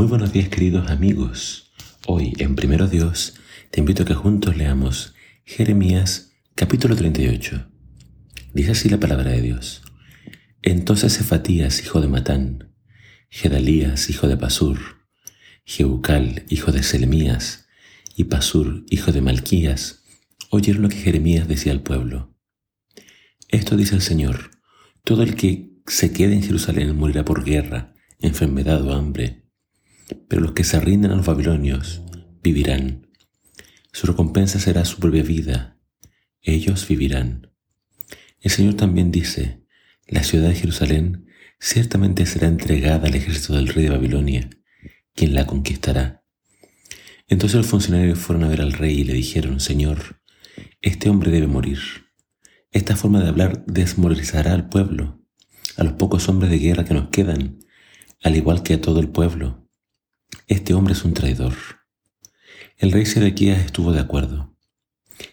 Muy buenos días queridos amigos. Hoy en Primero Dios te invito a que juntos leamos Jeremías capítulo 38. Dice así la palabra de Dios. Entonces Cefatías, hijo de Matán, Gedalías, hijo de Pasur, Jeucal, hijo de Selemías, y Pasur, hijo de Malquías, oyeron lo que Jeremías decía al pueblo. Esto dice el Señor, todo el que se quede en Jerusalén morirá por guerra, enfermedad o hambre pero los que se rinden a los babilonios vivirán. Su recompensa será su propia vida. Ellos vivirán. El Señor también dice, la ciudad de Jerusalén ciertamente será entregada al ejército del rey de Babilonia, quien la conquistará. Entonces los funcionarios fueron a ver al rey y le dijeron, Señor, este hombre debe morir. Esta forma de hablar desmoralizará al pueblo, a los pocos hombres de guerra que nos quedan, al igual que a todo el pueblo. Este hombre es un traidor. El rey Sedequías estuvo de acuerdo.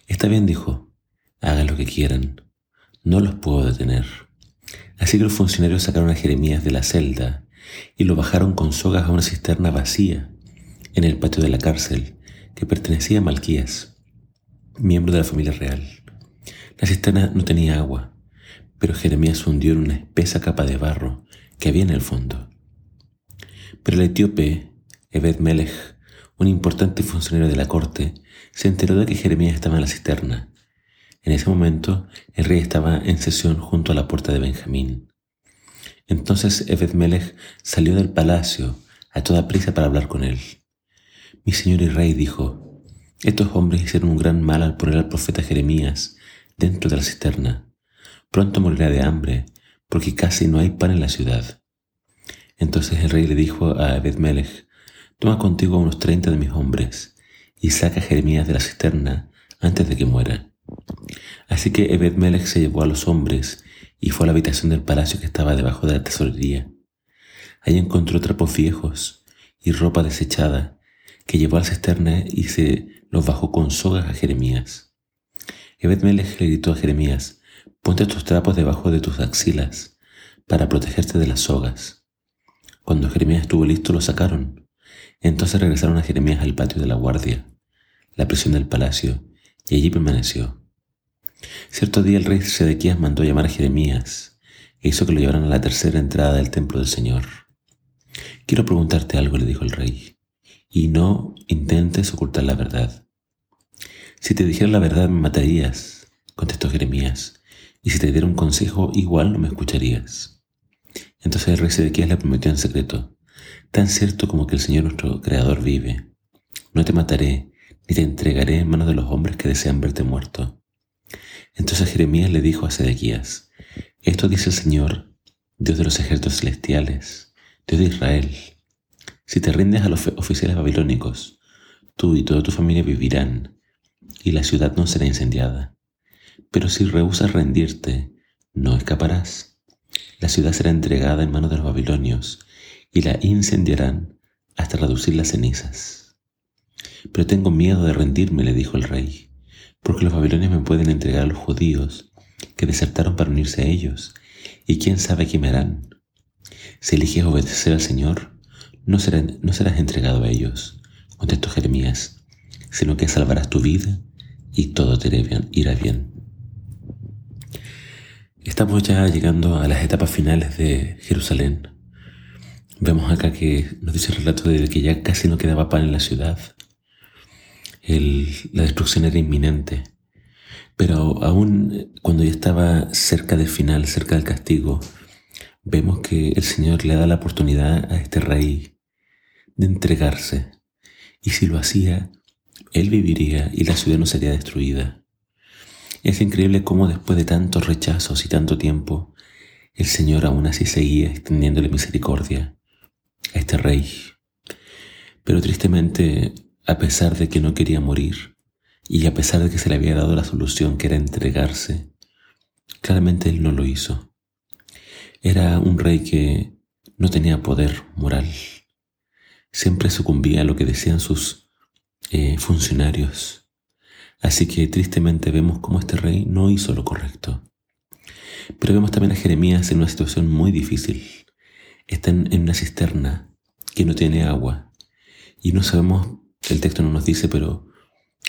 Está bien, dijo, hagan lo que quieran, no los puedo detener. Así que los funcionarios sacaron a Jeremías de la celda y lo bajaron con sogas a una cisterna vacía en el patio de la cárcel que pertenecía a Malquías, miembro de la familia real. La cisterna no tenía agua, pero Jeremías hundió en una espesa capa de barro que había en el fondo. Pero el etíope Ebed Melech, un importante funcionario de la corte, se enteró de que Jeremías estaba en la cisterna. En ese momento, el rey estaba en sesión junto a la puerta de Benjamín. Entonces Ebed Melech salió del palacio a toda prisa para hablar con él. Mi señor y rey dijo, estos hombres hicieron un gran mal al poner al profeta Jeremías dentro de la cisterna. Pronto morirá de hambre, porque casi no hay pan en la ciudad. Entonces el rey le dijo a Ebed Melech, Toma contigo a unos treinta de mis hombres y saca a Jeremías de la cisterna antes de que muera. Así que Ebed-Melech se llevó a los hombres y fue a la habitación del palacio que estaba debajo de la tesorería. Allí encontró trapos viejos y ropa desechada que llevó a la cisterna y se los bajó con sogas a Jeremías. Ebed-Melech le gritó a Jeremías, ponte tus trapos debajo de tus axilas para protegerte de las sogas. Cuando Jeremías estuvo listo lo sacaron entonces regresaron a Jeremías al patio de la guardia, la prisión del palacio, y allí permaneció. Cierto día el rey Sedequías mandó llamar a Jeremías e hizo que lo llevaran a la tercera entrada del templo del Señor. Quiero preguntarte algo, le dijo el rey, y no intentes ocultar la verdad. Si te dijera la verdad me matarías, contestó Jeremías, y si te diera un consejo igual no me escucharías. Entonces el rey Sedequías le prometió en secreto, Tan cierto como que el Señor nuestro Creador vive, no te mataré, ni te entregaré en manos de los hombres que desean verte muerto. Entonces Jeremías le dijo a Sedequías, Esto dice el Señor, Dios de los ejércitos celestiales, Dios de Israel. Si te rindes a los oficiales babilónicos, tú y toda tu familia vivirán, y la ciudad no será incendiada. Pero si rehusas rendirte, no escaparás. La ciudad será entregada en manos de los babilonios, y la incendiarán hasta reducir las cenizas. Pero tengo miedo de rendirme, le dijo el rey, porque los babilonios me pueden entregar a los judíos que desertaron para unirse a ellos, y quién sabe qué me harán. Si eliges obedecer al Señor, no, no serás entregado a ellos, contestó Jeremías, sino que salvarás tu vida y todo te irá bien. Estamos ya llegando a las etapas finales de Jerusalén. Vemos acá que nos dice el relato de que ya casi no quedaba pan en la ciudad. la destrucción era inminente. Pero aún cuando ya estaba cerca del final, cerca del castigo, vemos que el Señor le da la oportunidad a este rey de entregarse. Y si lo hacía, él viviría y la ciudad no sería destruida. Es increíble cómo después de tantos rechazos y tanto tiempo, el Señor aún así seguía extendiéndole misericordia este rey. Pero tristemente, a pesar de que no quería morir, y a pesar de que se le había dado la solución que era entregarse, claramente él no lo hizo. Era un rey que no tenía poder moral. Siempre sucumbía a lo que decían sus eh, funcionarios. Así que tristemente vemos cómo este rey no hizo lo correcto. Pero vemos también a Jeremías en una situación muy difícil. Está en, una cisterna que no tiene agua. Y no sabemos, el texto no nos dice, pero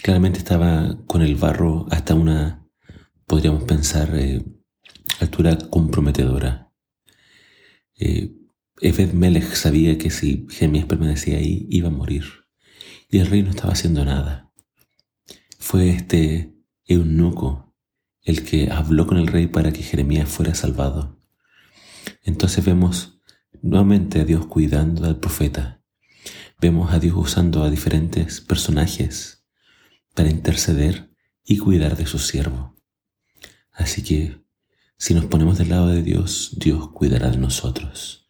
claramente estaba con el barro hasta una, podríamos pensar, eh, altura comprometedora. Eh, Ebed Melech sabía que si Jeremías permanecía ahí, iba a morir. Y el rey no estaba haciendo nada. Fue este eunuco el que habló con el rey para que Jeremías fuera salvado. Entonces vemos nuevamente a Dios cuidando al profeta. Vemos a Dios usando a diferentes personajes para interceder y cuidar de su siervo. Así que si nos ponemos del lado de Dios, Dios cuidará de nosotros.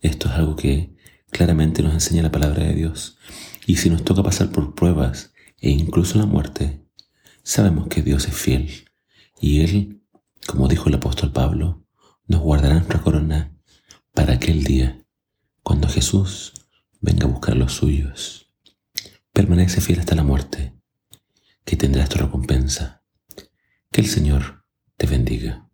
Esto es algo que claramente nos enseña la palabra de Dios. Y si nos toca pasar por pruebas e incluso la muerte, sabemos que Dios es fiel. Y Él, como dijo el apóstol Pablo, nos guardará nuestra corona para aquel día, cuando Jesús venga a buscar los suyos. Permanece fiel hasta la muerte, que tendrás tu recompensa. Que el Señor te bendiga.